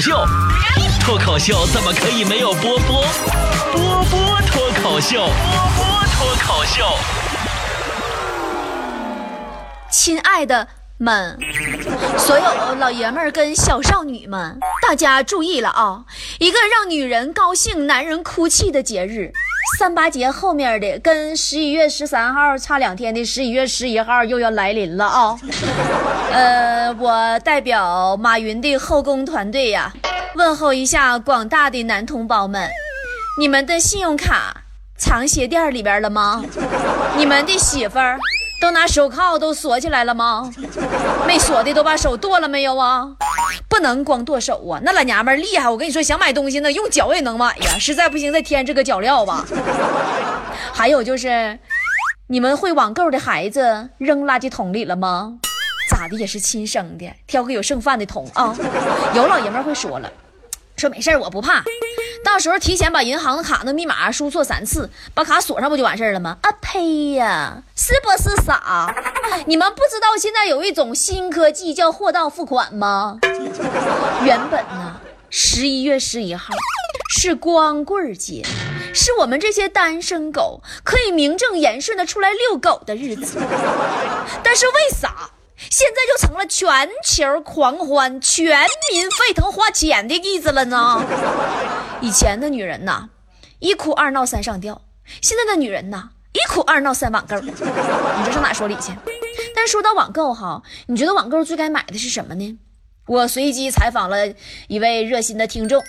秀，脱口秀怎么可以没有波波？波波脱口秀，波波脱口秀。亲爱的们，所有老爷们跟小少女们，大家注意了啊！一个让女人高兴、男人哭泣的节日。三八节后面的跟十一月十三号差两天的十一月十一号又要来临了啊！呃，我代表马云的后宫团队呀，问候一下广大的男同胞们：你们的信用卡藏鞋垫里边了吗？你们的媳妇儿都拿手铐都锁起来了吗？没锁的都把手剁了没有啊？不能光剁手啊！那老娘们厉害，我跟你说，想买东西呢，用脚也能买呀。实在不行，再添这个脚料吧。还有就是，你们会网购的孩子扔垃圾桶里了吗？咋的也是亲生的，挑个有剩饭的桶啊。有老爷们会说了，说没事我不怕。到时候提前把银行的卡那密码输错三次，把卡锁上不就完事了吗？啊呸呀，是不是傻？你们不知道现在有一种新科技叫货到付款吗？原本呢，十一月十一号是光棍节，是我们这些单身狗可以名正言顺的出来遛狗的日子。但是为啥？现在就成了全球狂欢、全民沸腾花钱的意思了呢。以前的女人呐，一哭二闹三上吊；现在的女人呐，一哭二闹三网购。你这上哪说理去？但说到网购哈，你觉得网购最该买的是什么呢？我随机采访了一位热心的听众。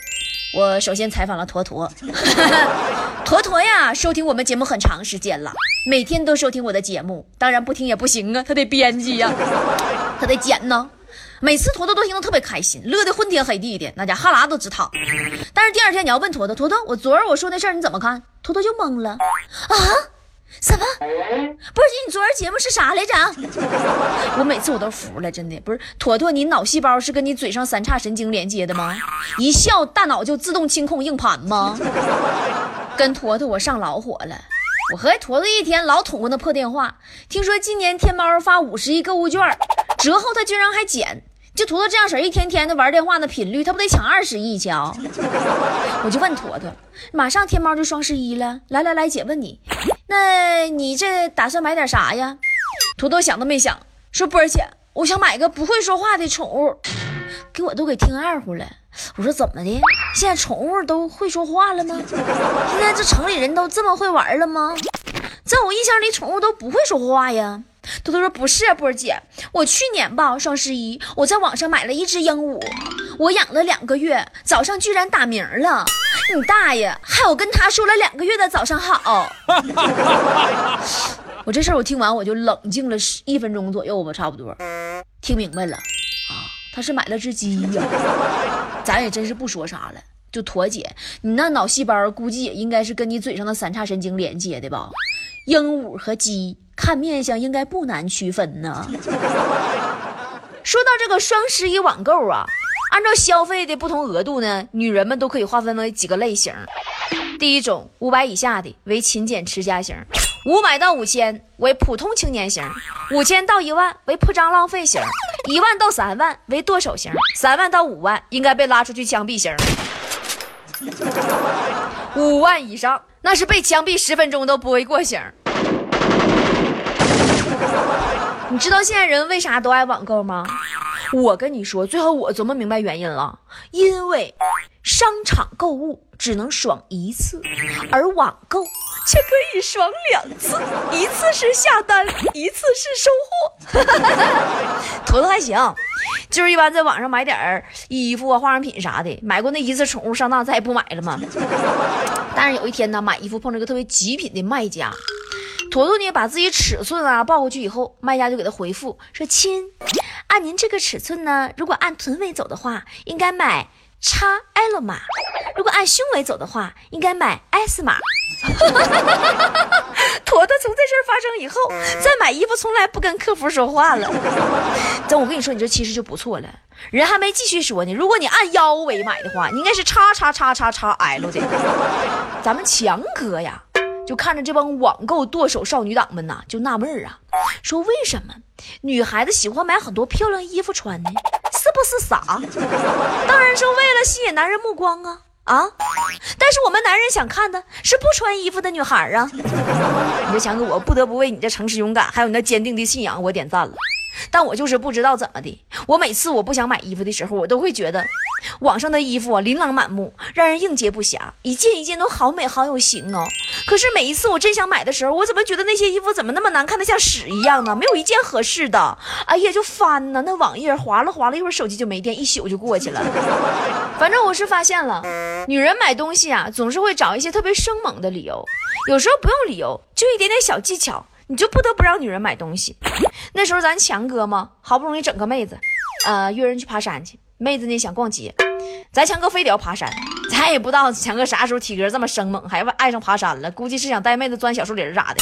我首先采访了坨坨，坨坨呀，收听我们节目很长时间了，每天都收听我的节目，当然不听也不行啊，他得编辑呀，他得剪呢，每次坨坨都听得特别开心，乐得昏天黑地的，那家哈喇都直淌。但是第二天你要问坨坨，坨坨，我昨儿我说那事儿你怎么看？坨坨就懵了，啊？什么？不是姐你昨儿节目是啥来着？我每次我都服了，真的不是坨坨，你脑细胞是跟你嘴上三叉神经连接的吗？一笑大脑就自动清空硬盘吗？跟坨坨我上老火了，我和坨坨一天老捅过那破电话。听说今年天猫发五十亿购物券，折后他居然还减。就坨坨这样式儿，一天天的玩电话那频率，他不得抢二十亿去啊？我就问坨坨，马上天猫就双十一了，来来来，姐问你。那你这打算买点啥呀？土豆想都没想，说波儿姐，我想买个不会说话的宠物，给我都给听二胡了。我说怎么的？现在宠物都会说话了吗？现在这城里人都这么会玩了吗？在我印象里，宠物都不会说话呀。土豆说不是，波儿姐，我去年吧双十一，我在网上买了一只鹦鹉，我养了两个月，早上居然打鸣了。你大爷！害我跟他说了两个月的早上好。我这事儿我听完我就冷静了十一分钟左右吧，差不多听明白了啊，他是买了只鸡呀。咱也真是不说啥了，就妥姐，你那脑细胞估计也应该是跟你嘴上的三叉神经连接的吧？鹦鹉和鸡看面相应该不难区分呢。说到这个双十一网购啊。按照消费的不同额度呢，女人们都可以划分为几个类型。第一种，五百以下的为勤俭持家型，五百到五千为普通青年型，五千到一万为铺张浪费型，一万到三万为剁手型，三万到五万应该被拉出去枪毙型。五万以上那是被枪毙十分钟都不会过型。你知道现在人为啥都爱网购吗？我跟你说，最后我琢磨明白原因了，因为商场购物只能爽一次，而网购却可以爽两次，一次是下单，一次是收货。坨坨还行，就是一般在网上买点衣服啊、化妆品啥的，买过那一次宠物上当，再也不买了嘛。但是有一天呢，买衣服碰着个特别极品的卖家。坨坨呢，把自己尺寸啊报过去以后，卖家就给他回复说：“亲，按您这个尺寸呢，如果按臀围走的话，应该买 x L 码；如果按胸围走的话，应该买 S 码。”坨坨从这事儿发生以后，再买衣服从来不跟客服说话了。但我跟你说，你这其实就不错了。人还没继续说呢，如果你按腰围买的话，你应该是叉叉叉叉叉 L 的。咱们强哥呀。就看着这帮网购剁手少女党们呐，就纳闷儿啊，说为什么女孩子喜欢买很多漂亮衣服穿呢？是不是傻？当然是为了吸引男人目光啊啊！但是我们男人想看的是不穿衣服的女孩啊。你说强哥，我不得不为你这诚实勇敢，还有你那坚定的信仰，我点赞了。但我就是不知道怎么的，我每次我不想买衣服的时候，我都会觉得网上的衣服啊琳琅满目，让人应接不暇，一件一件都好美好有型哦。可是每一次我真想买的时候，我怎么觉得那些衣服怎么那么难看的像屎一样呢？没有一件合适的，哎呀就翻呢，那网页划了划了一会儿手机就没电，一宿就过去了。反正我是发现了，女人买东西啊，总是会找一些特别生猛的理由，有时候不用理由，就一点点小技巧。你就不得不让女人买东西。那时候咱强哥嘛，好不容易整个妹子，呃，约人去爬山去。妹子呢想逛街，咱强哥非得要爬山。咱也不知道强哥啥时候体格这么生猛，还爱上爬山了。估计是想带妹子钻小树林咋的。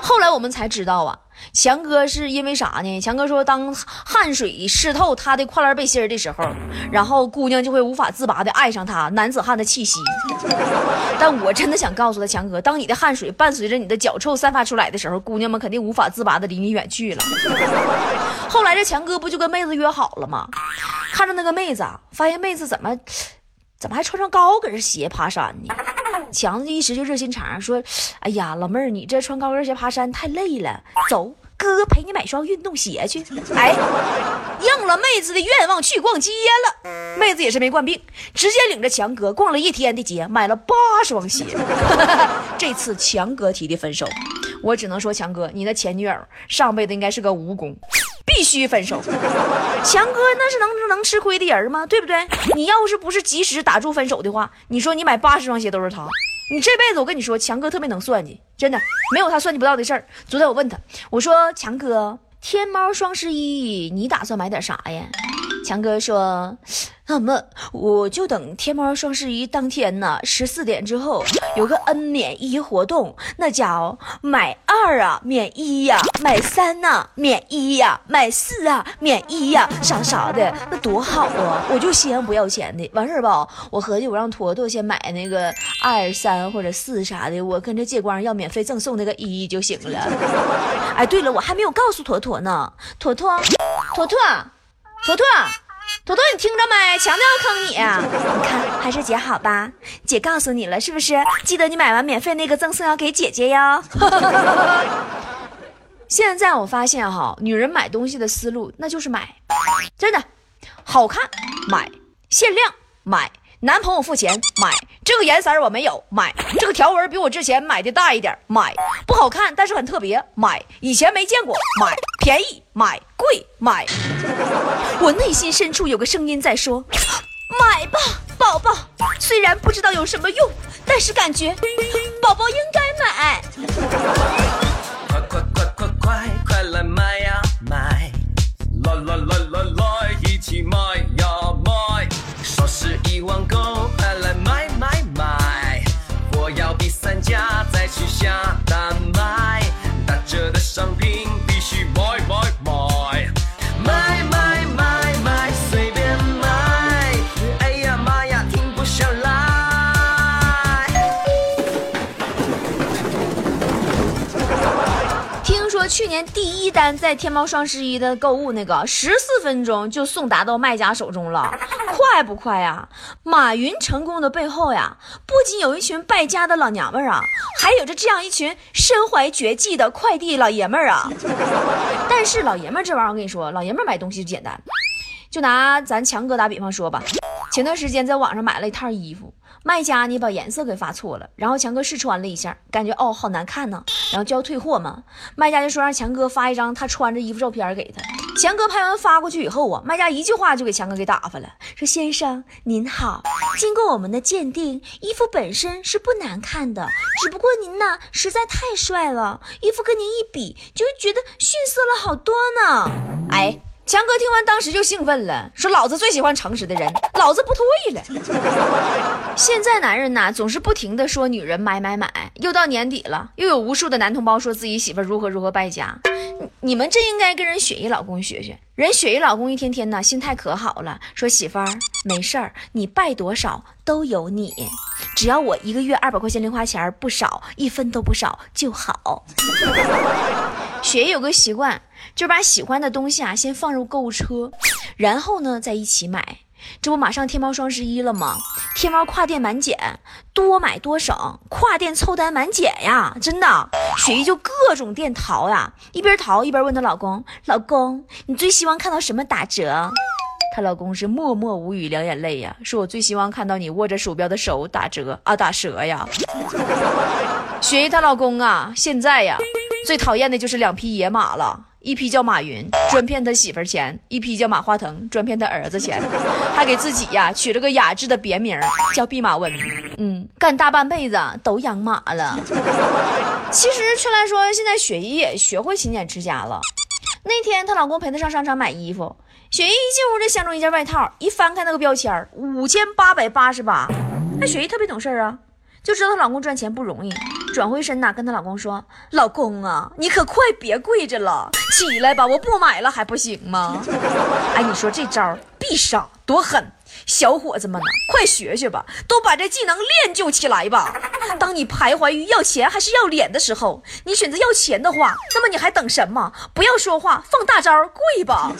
后来我们才知道啊。强哥是因为啥呢？强哥说，当汗水湿透他的跨栏背心的时候，然后姑娘就会无法自拔的爱上他男子汉的气息。但我真的想告诉他，强哥，当你的汗水伴随着你的脚臭散发出来的时候，姑娘们肯定无法自拔的离你远去了。后来这强哥不就跟妹子约好了吗？看着那个妹子，发现妹子怎么怎么还穿上高跟鞋爬山呢？强子一时就热心肠，说：“哎呀，老妹儿，你这穿高跟鞋爬山太累了，走，哥陪你买双运动鞋去。”哎，应了妹子的愿望，去逛街了。妹子也是没惯病，直接领着强哥逛了一天的街，买了八双鞋。这次强哥提的分手，我只能说，强哥，你的前女友上辈子应该是个蜈蚣。必须分手，强哥那是能能吃亏的人吗？对不对？你要是不是及时打住分手的话，你说你买八十双鞋都是他，你这辈子我跟你说，强哥特别能算计，真的没有他算计不到的事儿。昨天我问他，我说强哥，天猫双十一你打算买点啥呀？强哥说。那么我就等天猫双十一当天呢，十四点之后有个 N 免一活动，那叫买二啊免一呀，买三呐免一呀，买四啊免一呀，啥啥的，那多好啊！我就先不要钱的，完事儿吧。我合计我让坨坨先买那个二三或者四啥的，我跟着借光要免费赠送那个一就行了。哎，对了，我还没有告诉坨坨呢，坨坨，坨坨，坨坨。坨坨，你听着没？强调要坑你，你看还是姐好吧？姐告诉你了，是不是？记得你买完免费那个赠送要给姐姐哟。现在我发现哈，女人买东西的思路那就是买，真的，好看买，限量买。男朋友付钱买这个颜色我没有买这个条纹比我之前买的大一点买不好看但是很特别买以前没见过买便宜买贵买，我内心深处有个声音在说，买吧宝宝，虽然不知道有什么用，但是感觉宝宝应该买。快快快快快快来买呀买，来来来来来一起买呀。一网购，快来买买买！我要比三家再去下在天猫双十一的购物，那个十四分钟就送达到卖家手中了。快不快呀？马云成功的背后呀，不仅有一群败家的老娘们儿啊，还有着这样一群身怀绝技的快递老爷们儿啊。但是老爷们儿这玩意儿，我跟你说，老爷们儿买东西简单，就拿咱强哥打比方说吧，前段时间在网上买了一套衣服。卖家呢把颜色给发错了，然后强哥试穿了一下，感觉哦好难看呢，然后就要退货嘛。卖家就说让强哥发一张他穿着衣服照片给他。强哥拍完发过去以后啊，卖家一句话就给强哥给打发了，说先生您好，经过我们的鉴定，衣服本身是不难看的，只不过您呢实在太帅了，衣服跟您一比，就觉得逊色了好多呢。哎。强哥听完，当时就兴奋了，说：“老子最喜欢诚实的人，老子不退了。”现在男人呐，总是不停的说女人买买买，又到年底了，又有无数的男同胞说自己媳妇如何如何败家。你们真应该跟人雪姨老公学学，人雪姨老公一天天呢心态可好了，说媳妇儿没事儿，你败多少都有你，只要我一个月二百块钱零花钱不少，一分都不少就好。雪姨有个习惯。就把喜欢的东西啊先放入购物车，然后呢再一起买。这不马上天猫双十一了吗？天猫跨店满减，多买多省，跨店凑单满减呀！真的，雪姨就各种店淘呀，一边淘一边问她老公：“老公，你最希望看到什么打折？”她老公是默默无语，两眼泪呀，说：“我最希望看到你握着鼠标的手打折啊，打折呀！”雪姨她老公啊，现在呀，最讨厌的就是两匹野马了。一匹叫马云，专骗他媳妇儿钱；一匹叫马化腾，专骗他儿子钱。还给自己呀取了个雅致的别名，叫弼马温。嗯，干大半辈子都养马了。其实，劝来说，现在雪姨也学会勤俭持家了。那天她老公陪她上商场买衣服，雪姨一进屋就相中一件外套，一翻开那个标签，五千八百八十八。那雪姨特别懂事啊，就知道她老公赚钱不容易。转回身呐，跟她老公说：“老公啊，你可快别跪着了，起来吧，我不买了还不行吗？” 哎，你说这招必杀多狠！小伙子们呐，快学学吧，都把这技能练就起来吧。当你徘徊于要钱还是要脸的时候，你选择要钱的话，那么你还等什么？不要说话，放大招，跪吧！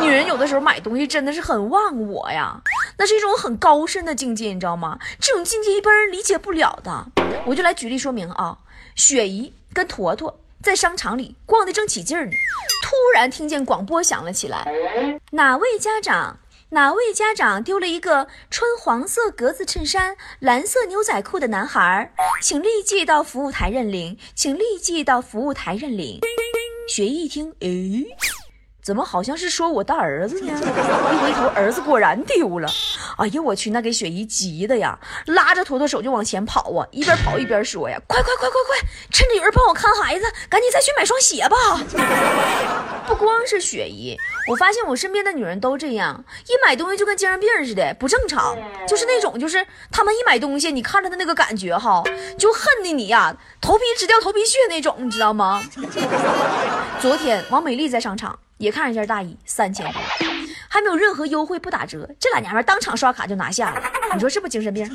女人有的时候买东西真的是很忘我呀，那是一种很高深的境界，你知道吗？这种境界一般人理解不了的。我就来举例说明啊。雪姨跟坨坨在商场里逛的正起劲呢，突然听见广播响了起来：哪位家长？哪位家长丢了一个穿黄色格子衬衫、蓝色牛仔裤的男孩儿？请立即到服务台认领，请立即到服务台认领。学一听，诶，怎么好像是说我大儿子呢？一回头，儿子果然丢了。哎呀，我去，那给雪姨急的呀，拉着坨坨手就往前跑啊，一边跑一边说呀：“快快快快快，趁着有人帮我看孩子，赶紧再去买双鞋吧。”不光是雪姨。我发现我身边的女人都这样，一买东西就跟精神病似的，不正常。就是那种，就是他们一买东西，你看着的那个感觉哈，就恨的你呀，头皮直掉头皮屑那种，你知道吗？昨天王美丽在商场也看上一件大衣，三千多。还没有任何优惠，不打折，这俩娘们当场刷卡就拿下了。你说是不是精神病？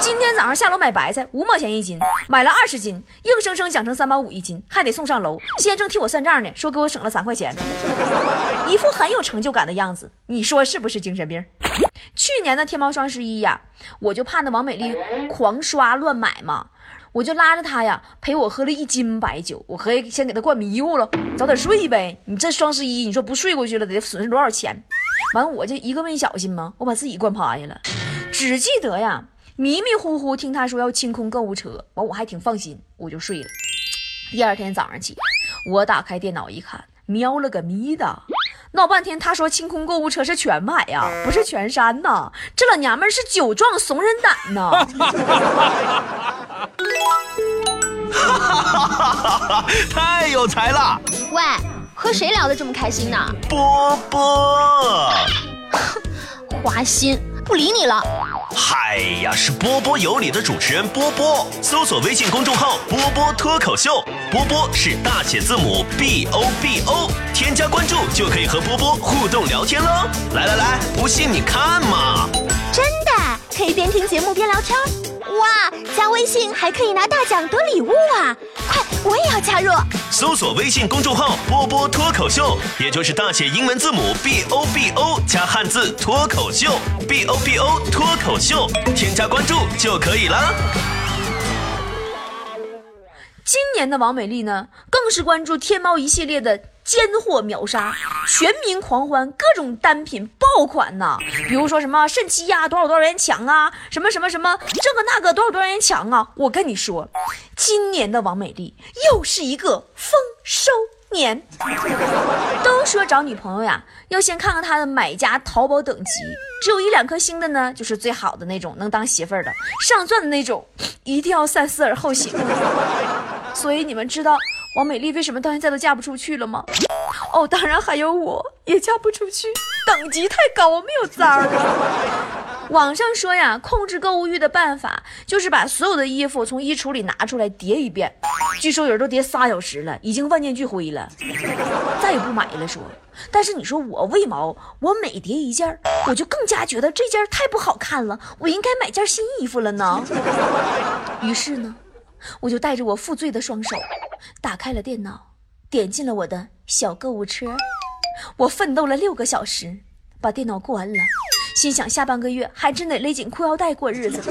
今天早上下楼买白菜，五毛钱一斤，买了二十斤，硬生生讲成三毛五一斤，还得送上楼。现在正替我算账呢，说给我省了三块钱，一副很有成就感的样子。你说是不是精神病？去年的天猫双十一呀，我就怕那王美丽狂刷乱买嘛。我就拉着他呀，陪我喝了一斤白酒。我合计先给他灌迷糊了，早点睡呗。你这双十一，你说不睡过去了，得损失多少钱？完，我就一个没小心嘛，我把自己灌趴下了。只记得呀，迷迷糊糊听他说要清空购物车，完我还挺放心，我就睡了。第二天早上起，我打开电脑一看，喵了个咪的，闹半天他说清空购物车是全买呀，不是全删呐。这老娘们是酒壮怂人胆呐。哈哈哈哈哈！太有才了！喂，和谁聊得这么开心呢？波波，花心，不理你了。嗨呀，是波波有理的主持人波波，搜索微信公众号“波波脱口秀”，波波是大写字母 B O B O，添加关注就可以和波波互动聊天喽。来来来，不信你看嘛！真的可以边听节目边聊天。哇，加微信还可以拿大奖得礼物啊！快，我也要加入。搜索微信公众号“波波脱口秀”，也就是大写英文字母 B O B O 加汉字“脱口秀 ”，B O B O 脱口秀，添加关注就可以了。今年的王美丽呢，更是关注天猫一系列的。尖货秒杀，全民狂欢，各种单品爆款呐！比如说什么肾气呀，多少多少元抢啊？什么什么什么这个那个多少多少元抢啊？我跟你说，今年的王美丽又是一个丰收年。都说找女朋友呀，要先看看她的买家淘宝等级，只有一两颗星的呢，就是最好的那种，能当媳妇儿的；上钻的那种，一定要三思而后行。所以你们知道。王美丽为什么到现在都嫁不出去了吗？哦，当然还有我也嫁不出去，等级太高，没有簪儿。网上说呀，控制购物欲的办法就是把所有的衣服从衣橱里拿出来叠一遍，据说有人都叠仨小时了，已经万念俱灰了，再也不买了。说，但是你说我为毛我每叠一件，我就更加觉得这件太不好看了，我应该买件新衣服了呢？于是呢。我就带着我负罪的双手，打开了电脑，点进了我的小购物车。我奋斗了六个小时，把电脑关了，心想下半个月还真得勒紧裤腰带过日子。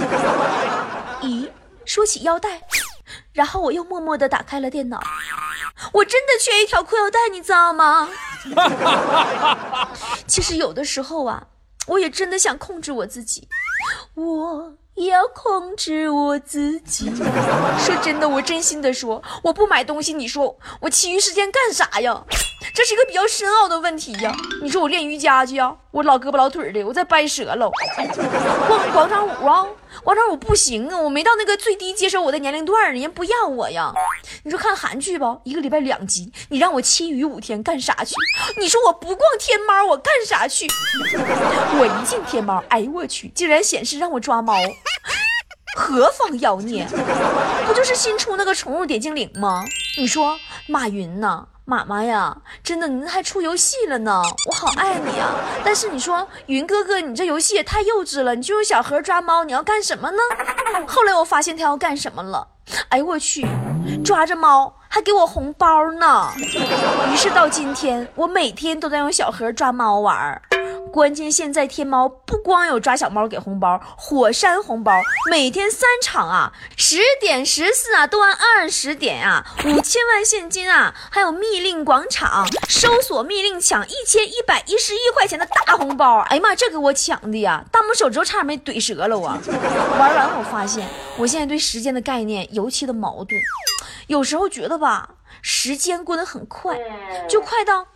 咦，说起腰带，然后我又默默地打开了电脑，我真的缺一条裤腰带，你知道吗？其实有的时候啊，我也真的想控制我自己，我也要控制我自己。说真的，我真心的说，我不买东西，你说我其余时间干啥呀？这是一个比较深奥的问题呀。你说我练瑜伽去啊，我老胳膊老腿的，我再掰折了。逛广场舞啊。广场舞不行啊，我没到那个最低接受我的年龄段人家不要我呀。你说看韩剧吧，一个礼拜两集，你让我七余五天干啥去？你说我不逛天猫，我干啥去？我一进天猫，哎呦我去，竟然显示让我抓猫，何方妖孽？不就是新出那个宠物点精灵吗？你说马云呢？妈妈呀，真的，您还出游戏了呢，我好爱你啊！但是你说云哥哥，你这游戏也太幼稚了，你就用小盒抓猫，你要干什么呢？后来我发现他要干什么了，哎呦我去，抓着猫还给我红包呢！于是到今天，我每天都在用小盒抓猫玩。关键现在天猫不光有抓小猫给红包，火山红包每天三场啊，十点、十四啊，都按二十点啊，五千万现金啊，还有密令广场搜索密令抢一千一百一十一块钱的大红包，哎呀妈，这给我抢的呀，大拇手指头差点没怼折了我。玩完我发现，我现在对时间的概念尤其的矛盾，有时候觉得吧，时间过得很快，就快到。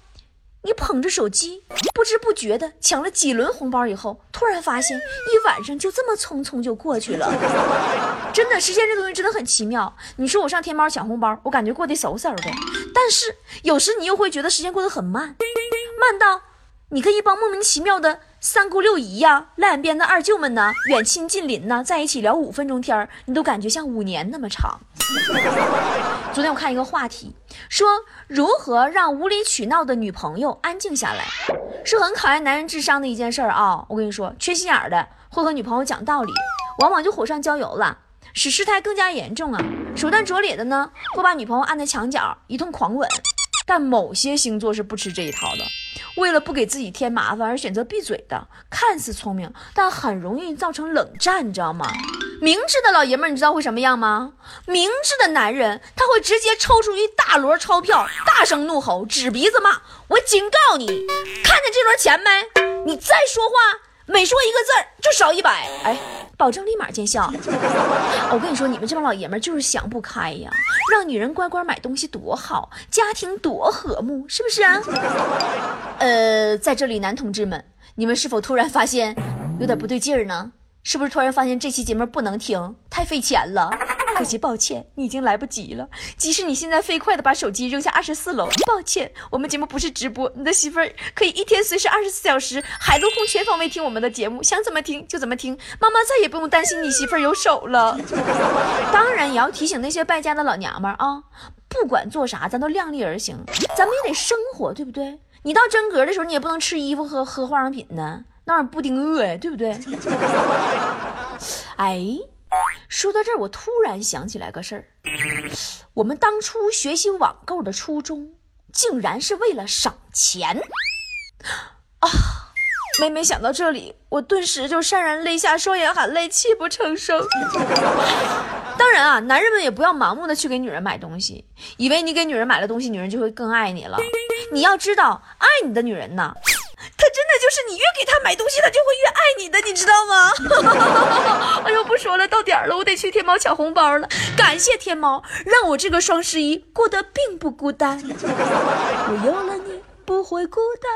你捧着手机，不知不觉的抢了几轮红包以后，突然发现一晚上就这么匆匆就过去了。真的，时间这东西真的很奇妙。你说我上天猫抢红包，我感觉过得嗖嗖的，但是有时你又会觉得时间过得很慢，慢到你跟一帮莫名其妙的。三姑六姨呀，烂边的二舅们呢，远亲近邻呢，在一起聊五分钟天你都感觉像五年那么长。昨天我看一个话题，说如何让无理取闹的女朋友安静下来，是很考验男人智商的一件事儿啊！我跟你说，缺心眼的会和女朋友讲道理，往往就火上浇油了，使事态更加严重啊！手段拙劣的呢，会把女朋友按在墙角一通狂吻。但某些星座是不吃这一套的。为了不给自己添麻烦而选择闭嘴的，看似聪明，但很容易造成冷战，你知道吗？明智的老爷们，你知道会什么样吗？明智的男人他会直接抽出一大摞钞票，大声怒吼，指鼻子骂：“我警告你，看见这摞钱没？你再说话，每说一个字就少一百。”哎。保证立马见效。我跟你说，你们这帮老爷们就是想不开呀，让女人乖乖买东西多好，家庭多和睦，是不是啊？呃，在这里，男同志们，你们是否突然发现有点不对劲儿呢？是不是突然发现这期节目不能听，太费钱了？可惜，抱歉，你已经来不及了。即使你现在飞快的把手机扔下二十四楼，抱歉，我们节目不是直播，你的媳妇儿可以一天随时二十四小时海陆空全方位听我们的节目，想怎么听就怎么听。妈妈再也不用担心你媳妇儿有手了。当然，也要提醒那些败家的老娘们儿啊，不管做啥，咱都量力而行，咱们也得生活，对不对？你到真格的时候，你也不能吃衣服和喝化妆品呢，那玩意不顶饿呀，对不对？哎。说到这儿，我突然想起来个事儿，我们当初学习网购的初衷，竟然是为了省钱啊！每每想到这里，我顿时就潸然泪下，双眼含泪，泣不成声。当然啊，男人们也不要盲目的去给女人买东西，以为你给女人买了东西，女人就会更爱你了。你要知道，爱你的女人呢。他真的就是你越给他买东西，他就会越爱你的，你知道吗？哎呦，不说了，到点了，我得去天猫抢红包了。感谢天猫，让我这个双十一过得并不孤单。我有了你，不会孤单。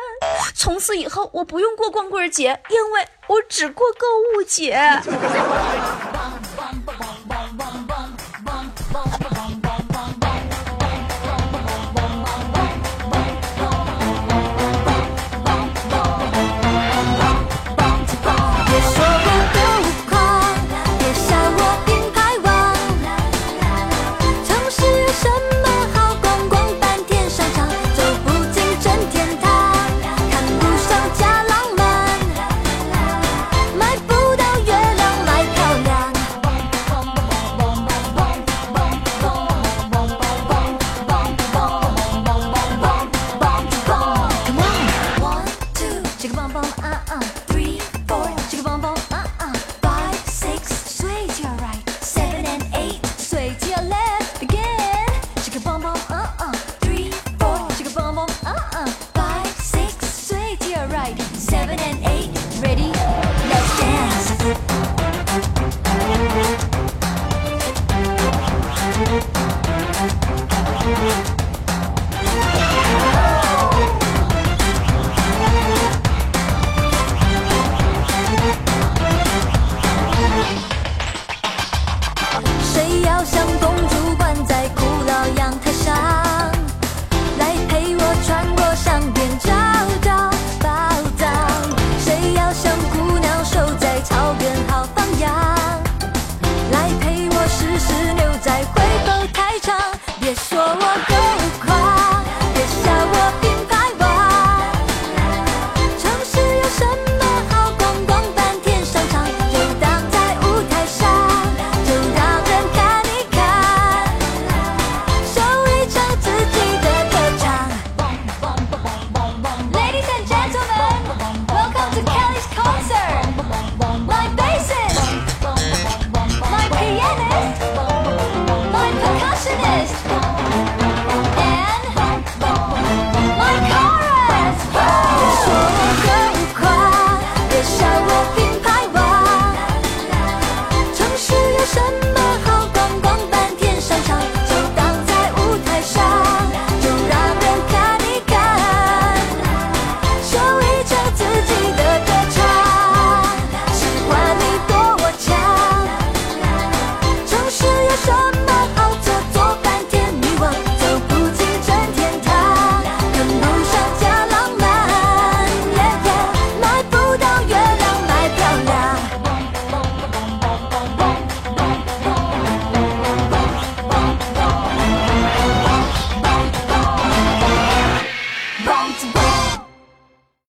从此以后，我不用过光棍节，因为我只过购物节。